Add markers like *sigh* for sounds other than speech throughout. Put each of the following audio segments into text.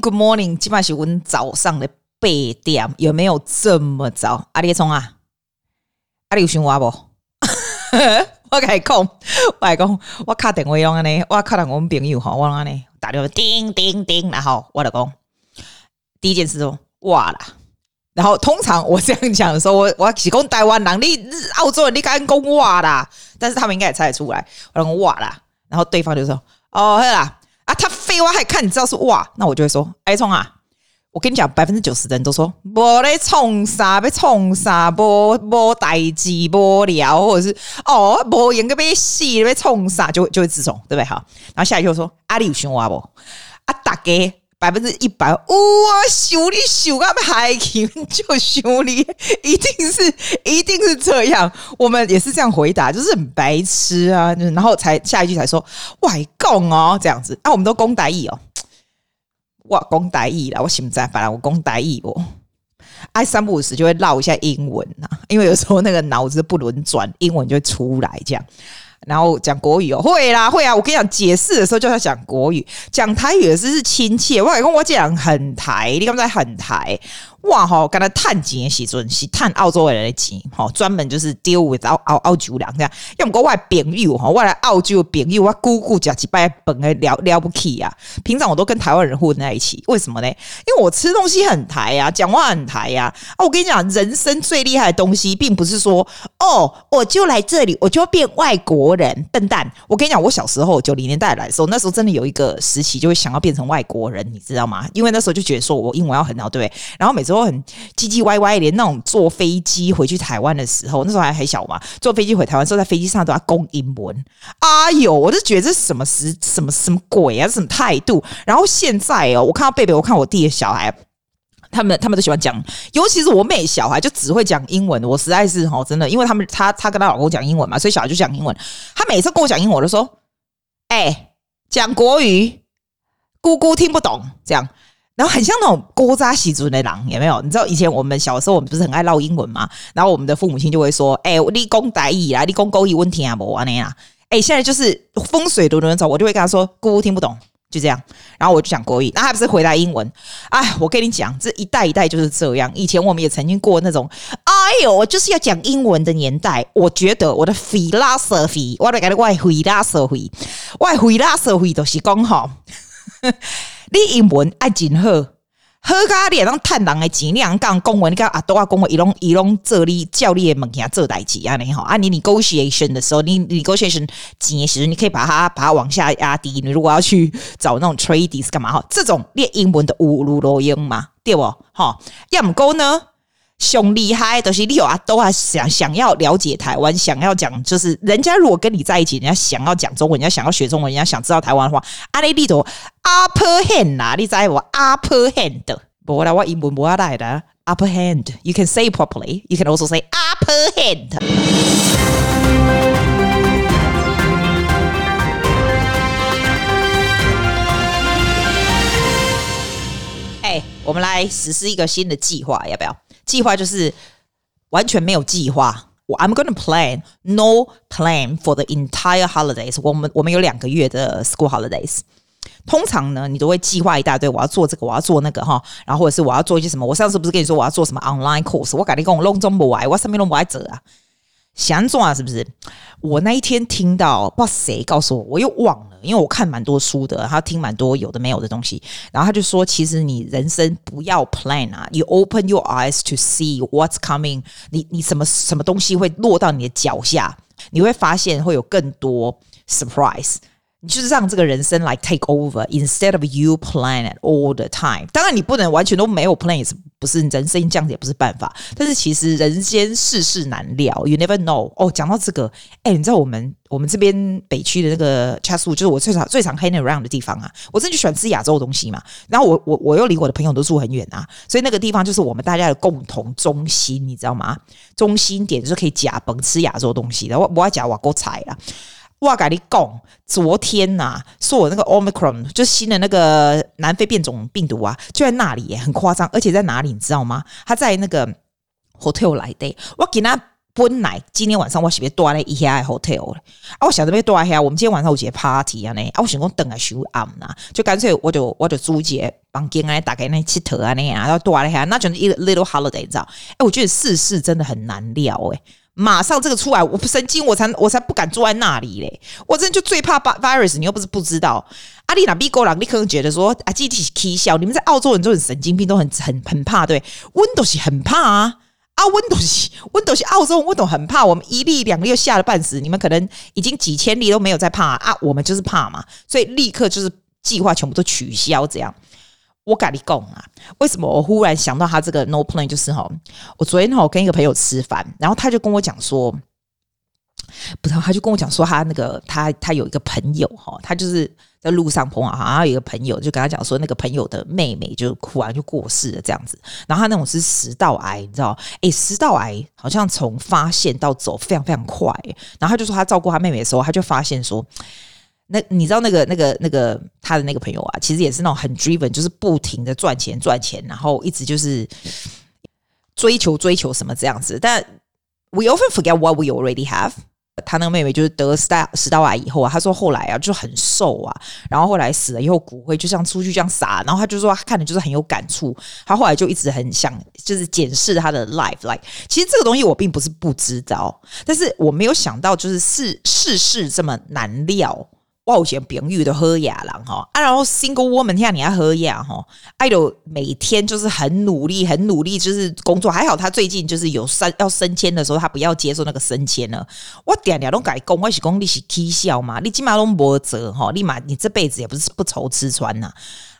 Good morning, Good morning。今晚是阮早上的八点，有没有这么早？阿里聪啊，阿里有想我不？*laughs* 我跟你讲，我来讲，我卡电话用安尼，我卡到我们朋友吼，我安尼打电话叮叮叮，然后我就讲，第一件事说哇啦，然后通常我这样讲的时候，我我是讲台湾人，你澳洲人你敢讲哇啦？但是他们应该也猜得出来，我讲哇啦，然后对方就说哦，嘿啦。啊，他废话还看你知道是哇，那我就会说，哎，冲啊，我跟你讲，百分之九十的人都说，我在冲啥，被冲啥，波波呆机，波聊，或者是哦，没演个被戏，被冲啥，就会就会自冲，对不对？好，然后下一句我说，阿里有想我不？啊，大家。百分之一百，哇！修理修啊，海勤就修理，一定是 *laughs* 一定是这样。我们也是这样回答，就是很白痴啊。然后才下一句才说外公哦，这样子啊，我们都讲台语哦。*tsk* 哇，讲台语啦，我心在，反正我讲台语哦。哎，三不五时就会唠一下英文呐，因为有时候那个脑子不轮转，英文就会出来这样。然后讲国语哦，会啦，会啊！我跟你讲，解释的时候就要讲国语，讲台语的时候是亲切。我跟我讲很台，你刚才很台。哇吼，跟他探钱的时阵是探澳洲人的钱，吼，专门就是 deal with 澳澳澳洲人这样。要么国外朋友哈，我来澳洲的朋友，我姑姑讲几拜本来了了不起啊。平常我都跟台湾人混在一起，为什么呢？因为我吃东西很台呀，讲话很台呀。啊，我跟你讲，人生最厉害的东西，并不是说哦，我就来这里，我就要变外国人，笨蛋。我跟你讲，我小时候九零年代来的时候，那时候真的有一个时期，就会想要变成外国人，你知道吗？因为那时候就觉得说我英文要很好，对不对？然后每次。都很唧唧歪歪，连那种坐飞机回去台湾的时候，那时候还很小嘛，坐飞机回台湾，时候在飞机上都要讲英文。哎呦，我就觉得这是什么什什么什么鬼啊，什么态度？然后现在哦，我看到贝贝，我看我弟的小孩，他们他们都喜欢讲，尤其是我妹小孩就只会讲英文。我实在是哦，真的，因为他们他他跟他老公讲英文嘛，所以小孩就讲英文。他每次跟我讲英文，我就说：“哎，讲国语，姑姑听不懂。”这样。然后很像那种古早时阵的人，有没有？你知道以前我们小时候，我们不是很爱唠英文吗？然后我们的父母亲就会说：“哎、欸，你讲台语啦，你讲国语问题啊不啊那样。”哎，现在就是风水轮流转，我就会跟他说：“姑姑听不懂，就这样。”然后我就讲国语，那他不是回答英文？哎，我跟你讲，这一代一代就是这样。以前我们也曾经过那种，哎呦，我就是要讲英文的年代。我觉得我的 philosophy，我的个外 philosophy，外 philosophy 都是讲好。*laughs* 你英文爱真好，好咖你当探人的钱，你讲讲公文，你讲啊，都要公文，伊拢伊拢做你教你的物件做代志啊，你好啊，你 negotiation 的时候，你 negotiation 钱的时候，你可以把它把它往下压低。你如果要去找那种 tradies 干嘛哈？这种练英文的五路罗音嘛，对不？哈，要唔够呢？凶厉害，都、就是你有啊，都啊想想要了解台湾，想要讲，就是人家如果跟你在一起，人家想要讲中文，人家想要学中文，人家想知道台湾的话，阿你你都 upper hand 啦，你知我 upper hand，不啦，我英文不阿带的 upper hand，you can say properly，you can also say upper hand。哎，我们来实施一个新的计划，要不要？计划就是完全没有计划。我 I'm gonna plan no plan for the entire holidays。我们我们有两个月的 school holidays。 通常呢，你都会计划一大堆，我要做这个，我要做那个哈，然后或者是我要做一些什么。我上次不是跟你说我要做什么 online course？我赶紧跟我弄中不来，我上面弄不来走啊。想做啊，是不是？我那一天听到不知道谁告诉我，我又忘了，因为我看蛮多书的，他听蛮多有的没有的东西，然后他就说，其实你人生不要 plan 啊，you open your eyes to see what's coming，你你什么什么东西会落到你的脚下，你会发现会有更多 surprise。你就是让这个人生来 take over，instead of you plan it all the time。当然，你不能完全都没有 plan，也是不是人生这样子也不是办法。但是其实人间世事难料，you never know。哦，讲到这个，哎，你知道我们我们这边北区的那个 c h a s 就是我最常最常 hang around 的地方啊。我真的就喜欢吃亚洲的东西嘛。然后我我我又离我的朋友都住很远啊，所以那个地方就是我们大家的共同中心，你知道吗？中心点就是可以假崩吃亚洲东西的。我我要讲我够菜了。哇！跟你讲，昨天呐、啊，说我那个 Omicron 就新的那个南非变种病毒啊，就在那里耶，很夸张。而且在哪里你知道吗？他在那个 hotel 来的。我给他本来今天晚上我是不是住在一下 hotel 啊，我想着要住在遐，我们今天晚上有节 party 啊呢，啊，我想讲等下休暗呐，就干脆我就我就租一节房间啊，大概那七头啊那样，然后住在遐，那就是一 little holiday，你知道？哎，我觉得世事真的很难料哎。马上这个出来，我神经，我才我才不敢坐在那里嘞！我真的就最怕 virus，你又不是不知道。阿丽娜比哥朗，你可能觉得说啊，集体踢笑，你们在澳洲人都很神经病，都很很很怕，对？Windows 很怕啊，啊，Windows Windows 澳洲我都很怕，我们一例两例又吓得半死，你们可能已经几千例都没有在怕，啊，我们就是怕嘛，所以立刻就是计划全部都取消这样。我跟你讲啊，为什么我忽然想到他这个 no plan？就是哈，我昨天哈跟一个朋友吃饭，然后他就跟我讲说，不知道他就跟我讲说，他那个他他有一个朋友哈，他就是在路上碰到，好像有一个朋友就跟他讲说，那个朋友的妹妹就忽然就过世了这样子，然后他那种是食道癌，你知道？诶，食道癌好像从发现到走非常非常快，然后他就说他照顾他妹妹的时候，他就发现说。那你知道那个那个那个他的那个朋友啊，其实也是那种很 driven，就是不停的赚钱赚钱，然后一直就是追求追求什么这样子。但 we often forget what we already have。他那个妹妹就是得食道食道癌以后啊，他说后来啊就很瘦啊，然后后来死了以后骨灰就像出去这样撒，然后他就说他看的就是很有感触。他后来就一直很想就是检视他的 life，like 其实这个东西我并不是不知道，但是我没有想到就是世世事这么难料。我有些朋友都喝哑了哈，啊，然后 single woman 像你要喝哑哈，爱豆每天就是很努力，很努力，就是工作。还好他最近就是有升要升迁的时候，他不要接受那个升迁了。我点点都改工，我是讲你是起笑嘛，你起码都没辙哈，立马你这辈子也不是不愁吃穿呐。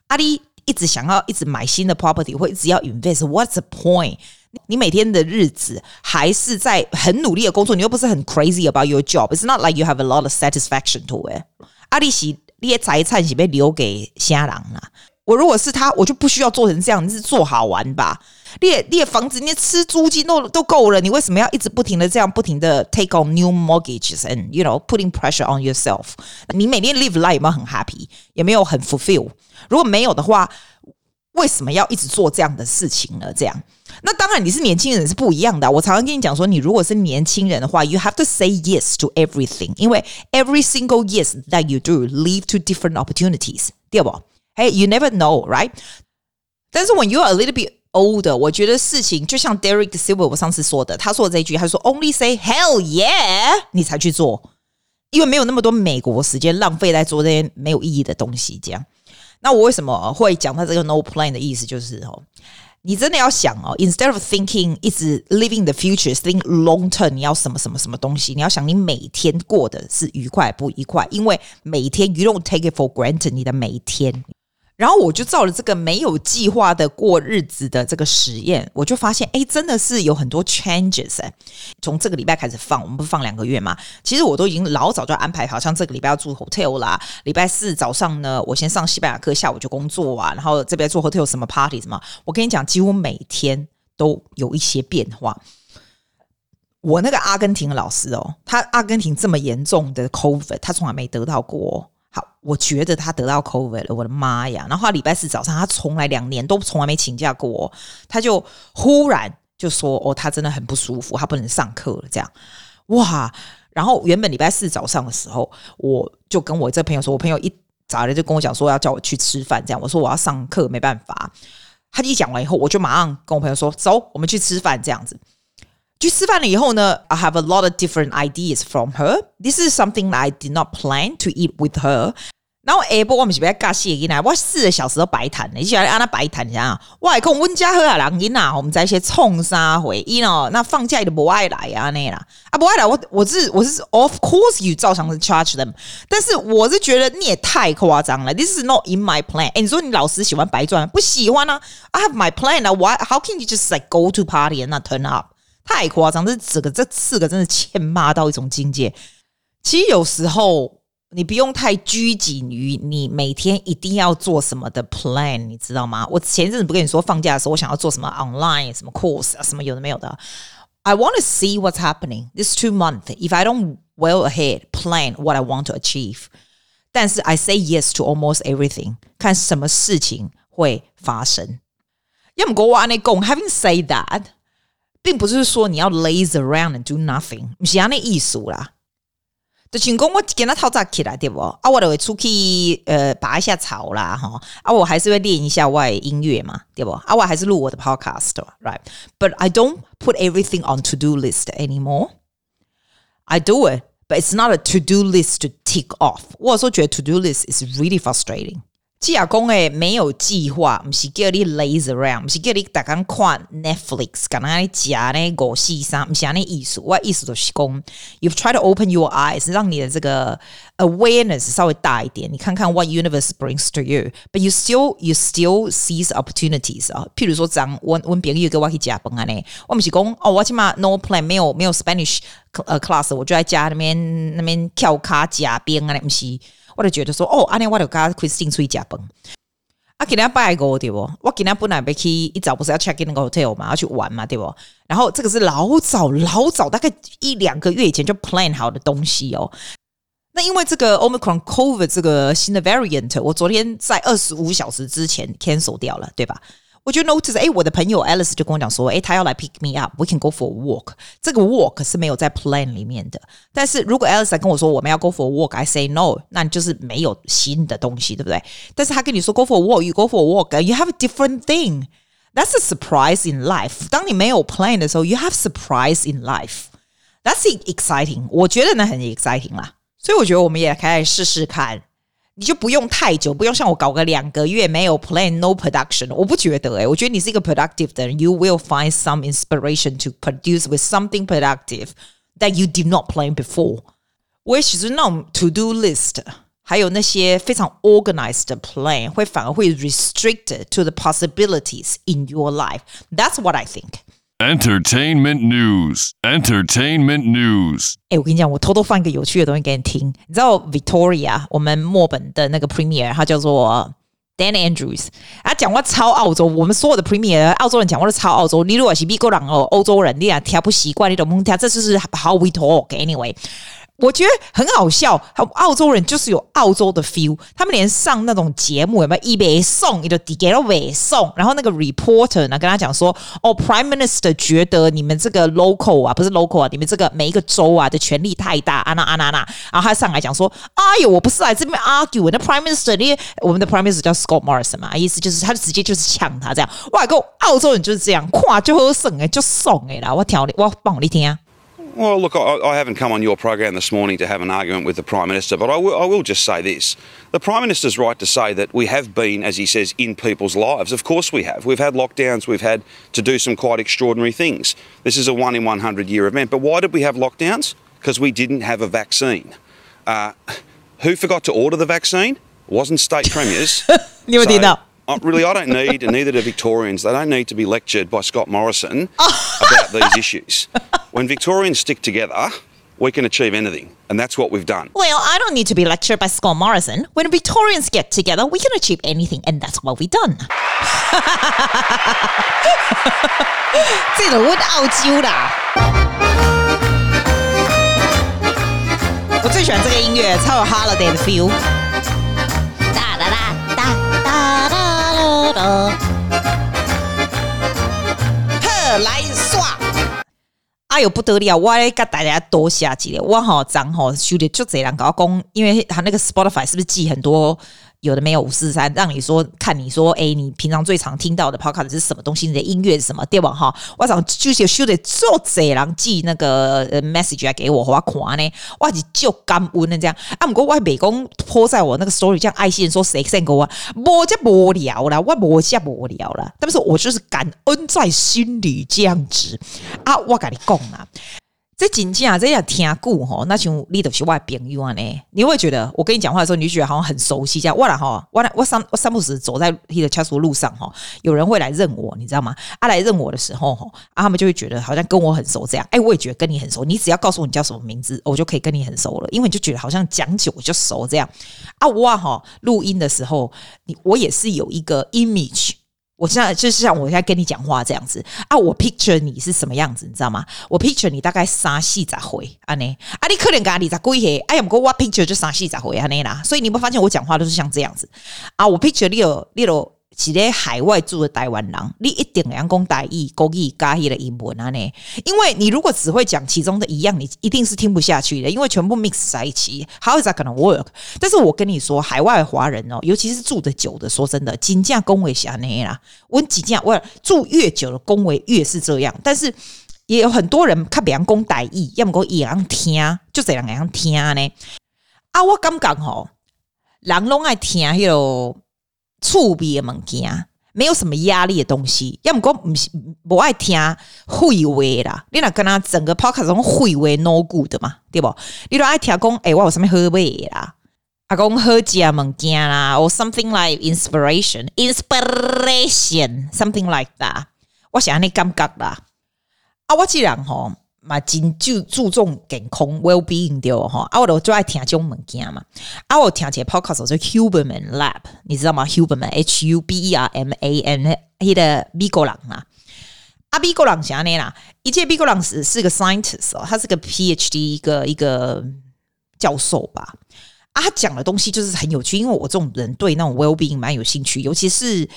啊，你一直想要一直买新的 property，或一直要 invest，what's the point？你每天的日子还是在很努力的工作，你又不是很 crazy about your job。It's not like you have a lot of satisfaction to it。阿里西，你的财产是被留给虾人啦。我如果是他，我就不需要做成这样，你是做好玩吧？你你的房子，你吃租金都都够了，你为什么要一直不停的这样不停的 take on new mortgages and you know putting pressure on yourself？你每天 live life 有没有很 happy？有没有很 fulfill？如果没有的话，为什么要一直做这样的事情呢？这样？那当然，你是年轻人是不一样的。我常常跟你讲说，你如果是年轻人的话，you have to say yes to everything，因为 every single yes that you do lead to different opportunities，对不？Hey, you never know, right？但是 when you are a little bit older，我觉得事情就像 Derek Silver 我上次说的，他说的这一句，他说 only say hell yeah，你才去做，因为没有那么多美国时间浪费在做这些没有意义的东西。这样，那我为什么会讲他这个 no plan 的意思，就是哦。 你真的要想哦，instead of thinking 一直 living the future，think long term，你要什么什么什么东西？你要想你每天过的是愉快不愉快？因为每天 you don't take it for granted，你的每一天。然后我就照了这个没有计划的过日子的这个实验，我就发现，哎，真的是有很多 changes 哎。从这个礼拜开始放，我们不是放两个月嘛？其实我都已经老早就安排好，像这个礼拜要住 hotel 啦。礼拜四早上呢，我先上西班牙课，下午就工作啊。然后这边做 hotel 什么 party 什么，我跟你讲，几乎每天都有一些变化。我那个阿根廷的老师哦，他阿根廷这么严重的 COVID，他从来没得到过。我觉得他得到 COVID 了，我的妈呀！然后他礼拜四早上，他从来两年都从来没请假过，他就忽然就说：“哦，他真的很不舒服，他不能上课了。”这样，哇！然后原本礼拜四早上的时候，我就跟我这朋友说，我朋友一早来就跟我讲说要叫我去吃饭，这样我说我要上课，没办法。他一讲完以后，我就马上跟我朋友说：“走，我们去吃饭。”这样子。去吃饭了以后呢，I have a lot of different ideas from her. This is something I did not plan to eat with her. 然后下晡我们是不要尬戏给你，我四个小时都白谈，你喜欢按那白谈一下。我还讲温家和啊，人因啊，我们在一些冲杀回因哦。那放假都不爱来啊那啦，啊不爱来，我我是我是 Of course you 照常是 charge them，但是我是觉得你也太夸张了。This is not in my plan。哎，你说你老师喜欢白赚，不喜欢啊？I have my plan 啊，Why? How can you just like go to party and not turn up？太夸张，这这个这四个真的欠骂到一种境界。其实有时候你不用太拘谨于你每天一定要做什么的 plan，你知道吗？我前阵子不跟你说放假的时候，我想要做什么 online 什么 course 啊，什么有的没有的。I want to see what's happening this two month. If I don't well ahead plan what I want to achieve，但是 I say yes to almost everything，看什么事情会发生。要么国外那讲，Having said that。并不是说你要 laze around and do nothing，不是那意思啦。就像讲我跟他套早起来对不？啊，我就会出去呃拔一下草啦，哈，啊，我还是会练一下我的音乐嘛，对不？啊，我还是录我的 podcast，right？But I don't put everything on to do list anymore. I do it, but it's not a to do list to tick off. 我有时候觉得 to do list is really frustrating. 季亚公诶，没有计划，不是叫你 laze around，不是叫你大家看 Netflix，刚刚你讲那个戏上，不是那意思。我意思就是讲 You've try to open your eyes，让你的这个 awareness 稍微大一点，你看看 what universe brings to you，but you still you still seize opportunities 啊。譬如说，讲我我朋友跟我去加班啊呢，我毋是讲哦，我起码 no plan，没有没有 Spanish 呃 class，我就在家那边那边跳卡加班啊，不是。我就觉得说，哦，阿尼我就跟 Christine 出去加班。啊，今天拜个对不？我今天本来要去一早不是要 check in 那个 hotel 嘛，要去玩嘛，对不？然后这个是老早老早，大概一两个月以前就 plan 好的东西哦。那因为这个 Omicron COVID 这个新的 variant，我昨天在二十五小时之前 cancel 掉了，对吧？我就 notice，哎，我的朋友 Alice 就跟我讲说，哎，他要来 pick me up，we can go for a walk。这个 walk 是没有在 plan 里面的。但是如果 Alice 来跟我说我们要 go for a walk，I say no，那你就是没有新的东西，对不对？但是他跟你说 go for a walk，you go for a walk，you have a different thing。That's a surprise in life。当你没有 plan 的时候，you have surprise in life。That's exciting。我觉得那很 exciting 啦。所以我觉得我们也可以试试看。 你就不用太久，不用像我搞个两个月没有 plan no production，我不觉得诶、欸，我觉得你是一个 productive 的人，you will find some inspiration to produce with something productive that you did not plan before。我也其实那种 to do list，还有那些非常 organized 的 plan，会反而会 restricted to the possibilities in your life。That's what I think。 Entertainment news, entertainment news。哎，我跟你讲，我偷偷放一个有趣的东西给你听。你知道 Victoria，我们墨本的那个 Premier，他叫做 Dan Andrews，他讲话超澳洲。我们所有的 Premier，澳洲人讲话都超澳洲。你如果是美国人哦，欧洲人，你俩听不习惯，你懂不懂？这就是 How we talk anyway。我觉得很好笑，澳洲人就是有澳洲的 feel。他们连上那种节目有没有一边送一个底给了尾送，然后那个 reporter 呢跟他讲说：“哦，Prime Minister 觉得你们这个 local 啊，不是 local 啊，你们这个每一个州啊的权力太大，啊那啊那那。”然后他上来讲说：“哎呦，我不是来这边 argue，那 Prime Minister 你我们的 Prime Minister 叫 Scott Morrison 嘛，意思就是他就直接就是呛他这样。哇，个澳洲人就是这样，跨就喝剩哎，就送哎啦，我调你，我帮你听啊。” Well, look, I, I, haven't come on your program this morning to have an argument with the Prime Minister, but I will, just say this. The Prime Minister's right to say that we have been, as he says, in people's lives. Of course we have. We've had lockdowns, we've had to do some quite extraordinary things. This is a one in 100 year event. But why did we have lockdowns? Because we didn't have a vaccine. Uh, who forgot to order the vaccine? It wasn't state premiers. *laughs* you so, know. Uh, really, I don't need, and neither do Victorians, they don't need to be lectured by Scott Morrison *laughs* about these issues. When Victorians stick together, we can achieve anything. And that's what we've done. Well, I don't need to be lectured by Scott Morrison. When Victorians get together, we can achieve anything. And that's what we've done. 这个问澳洲啦。我最喜欢这个音乐，超有 holiday 的 feel。哒哒哒哒哒哒。呵，来耍！ 哎呦不得了！我来跟大家多下几个，我好脏吼，收的就这样搞讲，因为他那个 Spotify 是不是记很多？有的没有五四三，让你说看你说，哎，你平常最常听到的 podcast 是什么东西？你的音乐是什么？对吧？哈，我想就是修的做贼人寄那个 message 来给我，我看呢，哇，你就感恩的这样啊。不过我美工泼在我那个 story，这样爱心说谁 send 给我，我就无聊了，我无下无聊了。但是，我就是感恩在心里这样子啊。我跟你讲啊。这真正啊，这样听故吼，那像你都是我的朋友啊呢，你会觉得我跟你讲话的时候，你就觉得好像很熟悉这样。我啦哈，我我三我三不时走在他的家族路上哈，有人会来认我，你知道吗？啊，来认我的时候哈，啊，他们就会觉得好像跟我很熟这样。哎，我也觉得跟你很熟，你只要告诉我你叫什么名字，我就可以跟你很熟了，因为你就觉得好像讲久就熟这样。啊，我哈录音的时候，你我也是有一个 image。我现在就是像我现在跟你讲话这样子啊，我 picture 你是什么样子，你知道吗？我 picture 你大概三四十岁啊，你啊，你可能跟你在归黑，哎呀，不过我 picture 就三四十岁啊，你啦，所以你有没有发现我讲话都是像这样子啊？我 picture 你有你有是咧海外住的台湾人，你一定要讲台语、国语加迄个英文啊呢？因为你如果只会讲其中的一样，你一定是听不下去的，因为全部 mix 在一起，how is that 可能 work？但是我跟你说，海外华人哦，尤其是住的久的，说真的，真正讲话是安尼啦。我真正我住越久的讲话越是这样，但是也有很多人较别人讲台语，要么讲也让听，就这样样听呢。啊，我感觉吼，人拢爱听迄个。趣味的物件，没有什么压力的东西。要么讲不是不爱听废话啦，你若跟他整个 podcast 种废话 no good 嘛，对不？你都爱听讲，诶、我有什么好买啦？啊，讲好食物件啦，或 something like inspiration，inspiration，something like that。我是安尼感觉啦。啊，我既然吼。嘛，真就注重健康 well being 对哈，啊，我都最爱听这种物件嘛，啊，我听这 podcast 是 Huberman Lab，你知道吗？Huberman H U B E R M A N，他的美国人啊，啊，美国人是安尼啦，一切美国人是是个 scientist 哦，他是个 PhD 一个一个教授吧，啊，他讲的东西就是很有趣，因为我这种人对那种 well being 蛮有兴趣，尤其是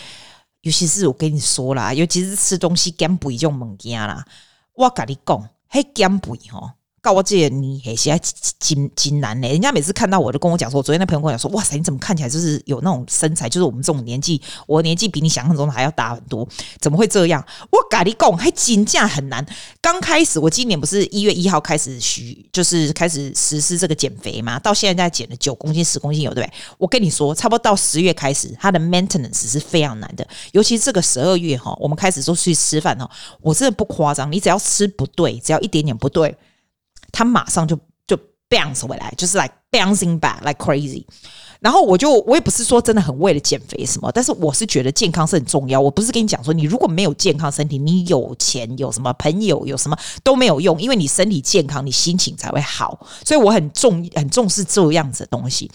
尤其是我跟你说啦，尤其是吃东西减肥这种物件啦，我跟你讲。嘿，减肥吼，告我这你还是真真难嘞。人家每次看到我，就跟我讲说，我昨天那朋友跟我讲说，哇塞，你怎么看起来就是有那种身材，就是我们这种年纪，我年纪比你想象中的还要大很多，怎么会这样？我跟你讲，还真正很难。刚开始，我今年不是一月一号开始许，就是开始实施这个减肥嘛，到现在减了九公斤、十公斤有对不对？我跟你说，差不多到十月开始，它的 maintenance 是非常难的，尤其是这个十二月哈，我们开始都去吃饭哈，我真的不夸张，你只要吃不对，只要一点点不对。他马上就就 bounce 回来，就是 like bouncing back like crazy。然后我就我也不是说真的很为了减肥什么，但是我是觉得健康是很重要。我不是跟你讲说，你如果没有健康身体，你有钱有什么朋友有什么都没有用，因为你身体健康，你心情才会好。所以我很重很重视这样子的东西。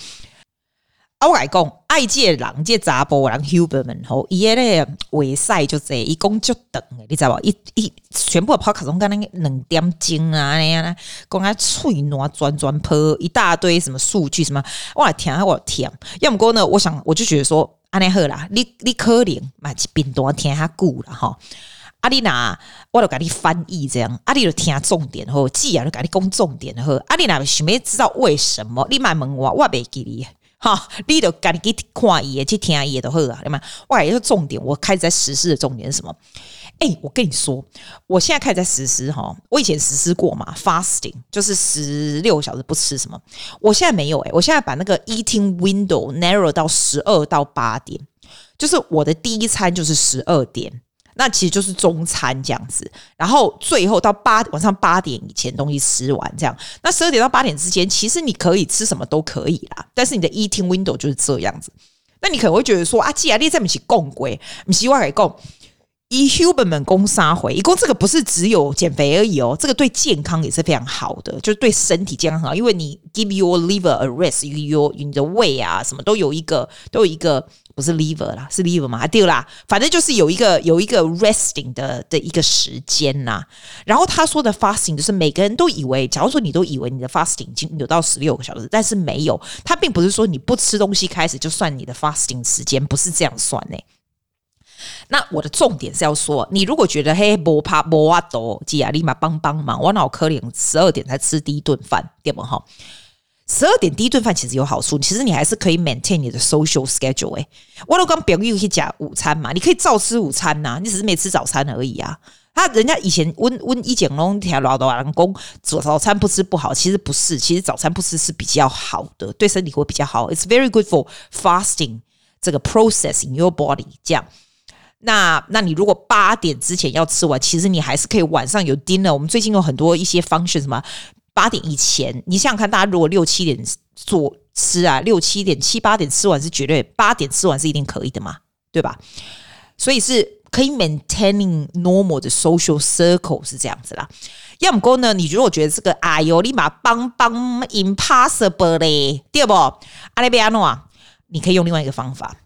啊，我来讲，爱借人借查甫人 Huberman 吼，伊个咧话赛就这，一共就等，你知无？伊伊全部的 podcast 拢跟那个两点钟啊，那样啦，讲啊嘴软转转破一大堆什么数据什么，我来听我来听。要么过呢，我想我就觉得说，安尼好啦，你你可能嘛是边多听较久了哈。阿丽娜，我就甲你翻译这样，阿丽就听重点吼，记啊就甲你讲重点吼。阿丽娜想要知道为什么，你买问我，我袂记你。哈，你都赶紧去看伊，去听伊都好啊，对吗？哇，也是重点，我开始在实施的重点是什么？哎、我跟你说，我现在开始在实施哈，我以前实施过嘛，fasting 就是十六个小时不吃什么，我现在没有哎、我现在把那个 eating window narrow 到十二到八点，就是我的第一餐就是十二点。那其实就是中餐这样子，然后最后到八晚上八点以前东西吃完这样。那十二点到八点之间，其实你可以吃什么都可以啦，但是你的 eating window 就是这样子。那你可能会觉得说啊，既然你在不起共轨，你希望可以共以 Huberman 攻杀回，一共这个不是只有减肥而已哦，这个对健康也是非常好的，就是对身体健康好，因为你 give your liver a rest，your 你的胃啊什么都有一个都有一个。不是 liver 啦，是 liver 嘛？对啦，反正就是有一个有一个 resting 的的一个时间呐。然后他说的 fasting 就是每个人都以为，假如说你都以为你的 fasting 已经有到十六个小时，但是没有，他并不是说你不吃东西开始就算你的 fasting 时间，不是这样算呢。那我的重点是要说，你如果觉得嘿不怕不阿多，吉啊立马帮帮忙，我脑壳里十二点才吃第一顿饭，对不哈？十二点第一顿饭其实有好处，其实你还是可以 maintain 你的 social schedule。哎，我都刚表弟去讲午餐嘛，你可以照吃午餐呐、你只是没吃早餐而已啊。他人家以前温温一讲龙条老多人工早早餐不吃不好，其实不是，其实早餐不吃是比较好的，对身体会比较好。It's very good for fasting 这个 process in your body。这样，那那你如果八点之前要吃完，其实你还是可以晚上有 dinner。我们最近有很多一些 function 什么。八点以前，你想想看，大家如果六七点做吃啊，六七点七八点吃完是绝对，八点吃完是一定可以的嘛，对吧？所以是可以 maintaining normal 的 social circle 是这样子啦。要么讲呢，你如果觉得这个哎呦，立马帮帮 impossible 嘞，对不？阿利比亚诺啊，你可以用另外一个方法。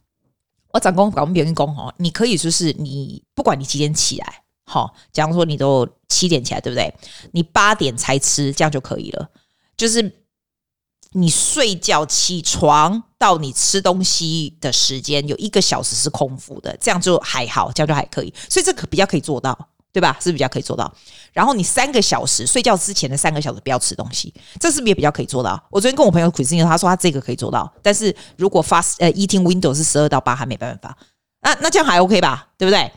我长工搞我们别人工哦，你可以就是你不管你几点起来。好，假如说你都七点起来，对不对？你八点才吃，这样就可以了。就是你睡觉起床到你吃东西的时间有一个小时是空腹的，这样就还好，这样就还可以，所以这可比较可以做到，对吧？是比较可以做到。然后你三个小时睡觉之前的三个小时不要吃东西，这是不是也比较可以做到？我昨天跟我朋友 Christine 他说他这个可以做到，但是如果 fast 呃 eating window 是十二到八，还没办法。那那这样还 OK 吧？对不对？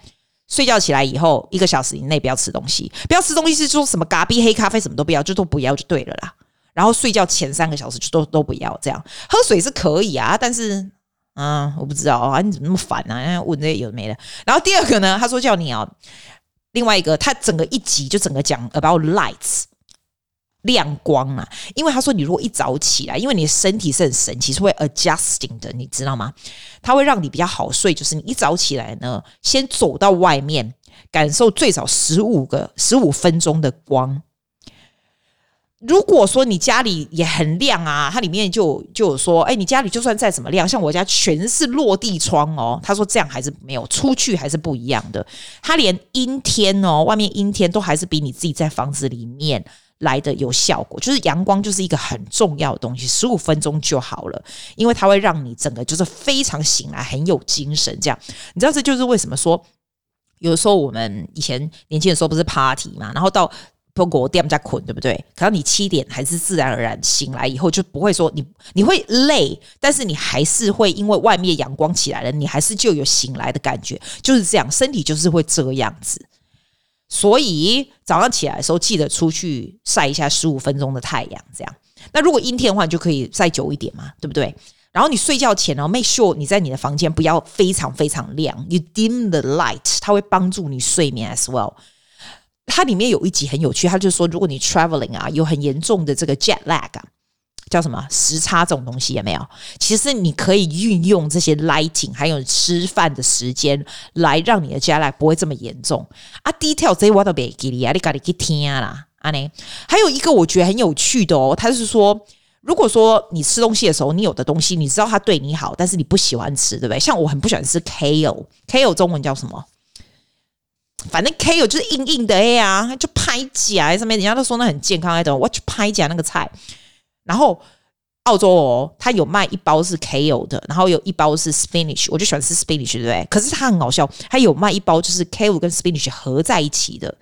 睡觉起来以后一个小时以内不要吃东西，不要吃东西是说什么咖啡、黑咖啡什么都不要，就都不要就对了啦。然后睡觉前三个小时就都都不要这样，喝水是可以啊，但是啊，我不知道啊，你怎么那么烦啊？问这些有的没的。然后第二个呢，他说叫你哦，另外一个他整个一集就整个讲 about lights 亮光啊，因为他说你如果一早起来，因为你的身体是很神奇，是会 adjusting 的，你知道吗？它会让你比较好睡，就是你一早起来呢，先走到外面，感受最少十五个十五分钟的光。如果说你家里也很亮啊，它里面就就有说，哎，你家里就算再怎么亮，像我家全是落地窗哦。他说这样还是没有出去还是不一样的。他连阴天哦，外面阴天都还是比你自己在房子里面来的有效果。就是阳光就是一个很重要的东西，十五分钟就好了，因为它会让你整个就是非常醒来，很有精神。这样，你知道这就是为什么说，有的时候我们以前年轻的时候不是 party 嘛，然后到。不过我第二家困，对不对？可能你七点还是自然而然醒来以后，就不会说你你会累，但是你还是会因为外面阳光起来了，你还是就有醒来的感觉，就是这样，身体就是会这样子。所以早上起来的时候，记得出去晒一下十五分钟的太阳，这样。那如果阴天的话，你就可以晒久一点嘛，对不对？然后你睡觉前呢，make sure 你在你的房间不要非常非常亮，you dim the light，它会帮助你睡眠 as well。它里面有一集很有趣，它就说，如果你 traveling 啊，有很严重的这个 jet lag，叫什么时差这种东西也没有？其实你可以运用这些 lighting，还有吃饭的时间，来让你的 jet lag 不会这么严重啊。detail 这些我都别给你啊，你赶紧去听啦。啊呢，还有一个我觉得很有趣的哦，他是说，如果说你吃东西的时候，你有的东西你知道它对你好，但是你不喜欢吃，对不对？像我很不喜欢吃 kale，kale 中文叫什么？反正 kale 就是硬硬的呀，就拍假上面，人家都说那很健康那种。我去拍假那个菜，然后澳洲哦，它有卖一包是 kale 的，然后有一包是 spinach，我就喜欢吃 spinach，对不对？可是它很搞笑，它有卖一包就是 kale 跟 spinach 合在一起的。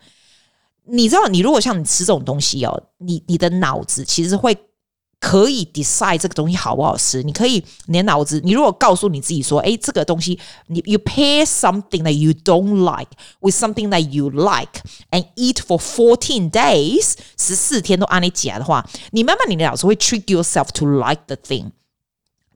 你知道，你如果像你吃这种东西哦，你你的脑子其实会。可以 decide 这个东西好不好吃？你可以，你的脑子，你如果告诉你自己说，哎，这个东西，你 you pair something that you don't like with something that you like and eat for fourteen days，十四天都按你假的话，你慢慢你的脑子会 trick yourself to like the thing。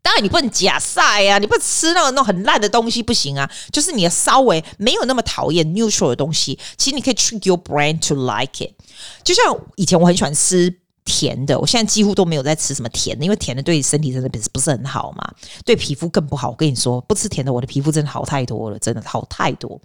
当然你不能假晒啊，你不能吃那种那种很烂的东西不行啊。就是你要稍微没有那么讨厌 neutral 的东西，其实你可以 trick your brain to like it。就像以前我很喜欢吃。甜的，我现在几乎都没有在吃什么甜的，因为甜的对身体真的不是不是很好嘛，对皮肤更不好。我跟你说，不吃甜的，我的皮肤真的好太多了，真的好太多。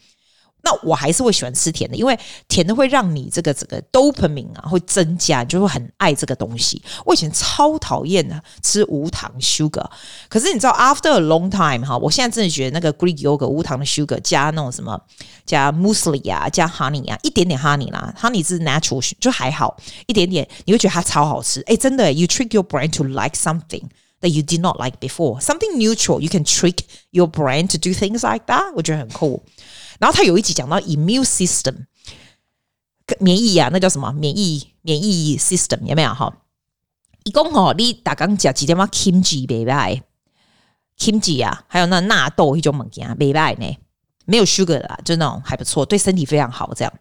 那我还是会喜欢吃甜的，因为甜的会让你这个整个 dopamine 啊会增加，你就会很爱这个东西。我以前超讨厌的吃无糖 sugar，可是你知道 after a long time 哈，我现在真的觉得那个 Greek yogurt 无糖的 sugar 加那种什么加 muesli 啊，加 honey 啊，一点点 honey 啦，honey 是 natural 就还好，一点点你会觉得它超好吃。哎，真的，you trick your brain to like something that you did not like before，something neutral you can trick your brain to do things like that，我觉得很酷。 然后他有一集讲到 immune system 免疫啊，那叫什么免疫免疫 system 有没有哈？一共哈，你打刚讲几点嘛？kimchi 拜拜，kimchi 啊，还有那纳豆一种物件拜拜呢，没有 sugar 的，就那种还不错，对身体非常好。这样，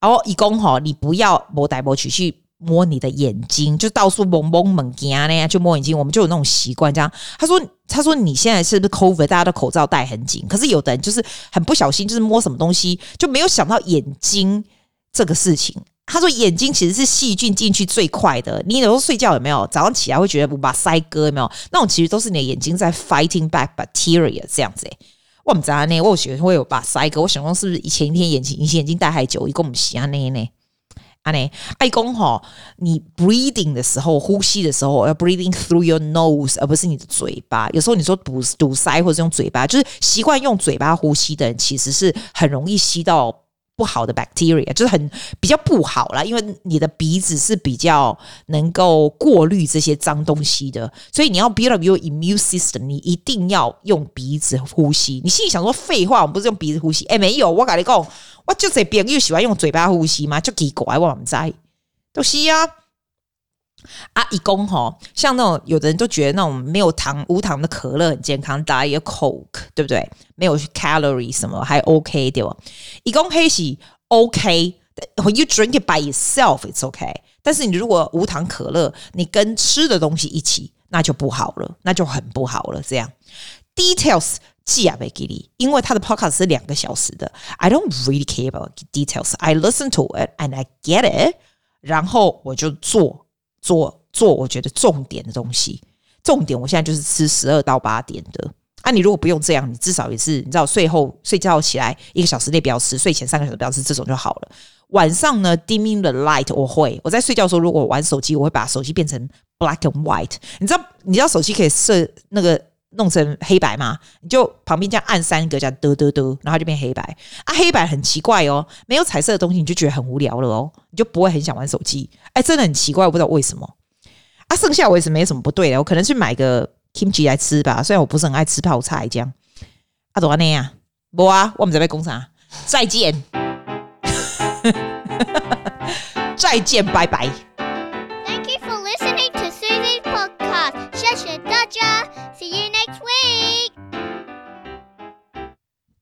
然后一共哈，你不要摸来摸去去。摸你的眼睛，就到处蒙蒙蒙镜呢，就摸眼睛。我们就有那种习惯，这样。他说：“他说你现在是不是 COVID？大家的口罩戴很紧，可是有的人就是很不小心，就是摸什么东西，就没有想到眼睛这个事情。他说眼睛其实是细菌进去最快的。你有时候睡觉有没有？早上起来会觉得我把腮割有没有？那种其实都是你的眼睛在 fighting back bacteria 这样子。诶，我们在呢，我有学会有把腮割。我想说是不是以前一天眼睛以前眼睛戴太久，一共我们洗啊那呢？”啊，呢，爱公哈，你 breathing 的时候，呼吸的时候要 breathing through your nose，而不是你的嘴巴。有时候你说堵堵塞或者用嘴巴，就是习惯用嘴巴呼吸的人，其实是很容易吸到不好的 bacteria，就是很比较不好啦，因为你的鼻子是比较能够过滤这些脏东西的，所以你要 build up your immune system，你一定要用鼻子呼吸。你心里想说废话，我们不是用鼻子呼吸？哎，没有，我跟你讲，我就这边又喜欢用嘴巴呼吸嘛，就奇怪，我唔知，都是啊。啊，一公吼，像那种有的人都觉得那种没有糖、无糖的可乐很健康，打一个 Coke，对不对？没有 calorie 什么还 OK 对吧？一公黑是 OK you drink it by itself, it's OK。但是你如果无糖可乐，你跟吃的东西一起，那就不好了，那就很不好了。这样 details 记啊，没给你，因为他的 podcast 是两个小时的，I don't really care about details. I listen to it and I get it，然后我就做。做做我觉得重点的东西，重点我现在就是吃十二到八点的。啊，你如果不用这样，你至少也是你知道，睡后睡觉起来一个小时内不要吃，睡前三个小时不要吃，这种就好了。晚上呢，dimming the light，我会我在睡觉的时候，如果玩手机，我会把手机变成 black and white。你知道你知道手机可以设那个弄成黑白吗？你就旁边这样按三个，这样嘚嘚嘚，然后就变黑白。啊，黑白很奇怪哦，没有彩色的东西你就觉得很无聊了哦，你就不会很想玩手机。哎，真的很奇怪，我不知道为什么。啊，剩下我也是没什么不对的，我可能去买个 kimchi 来吃吧。虽然我不是很爱吃泡菜这样。啊，怎么那样？不啊，我们在被工厂。再见，*laughs* 再见，拜拜。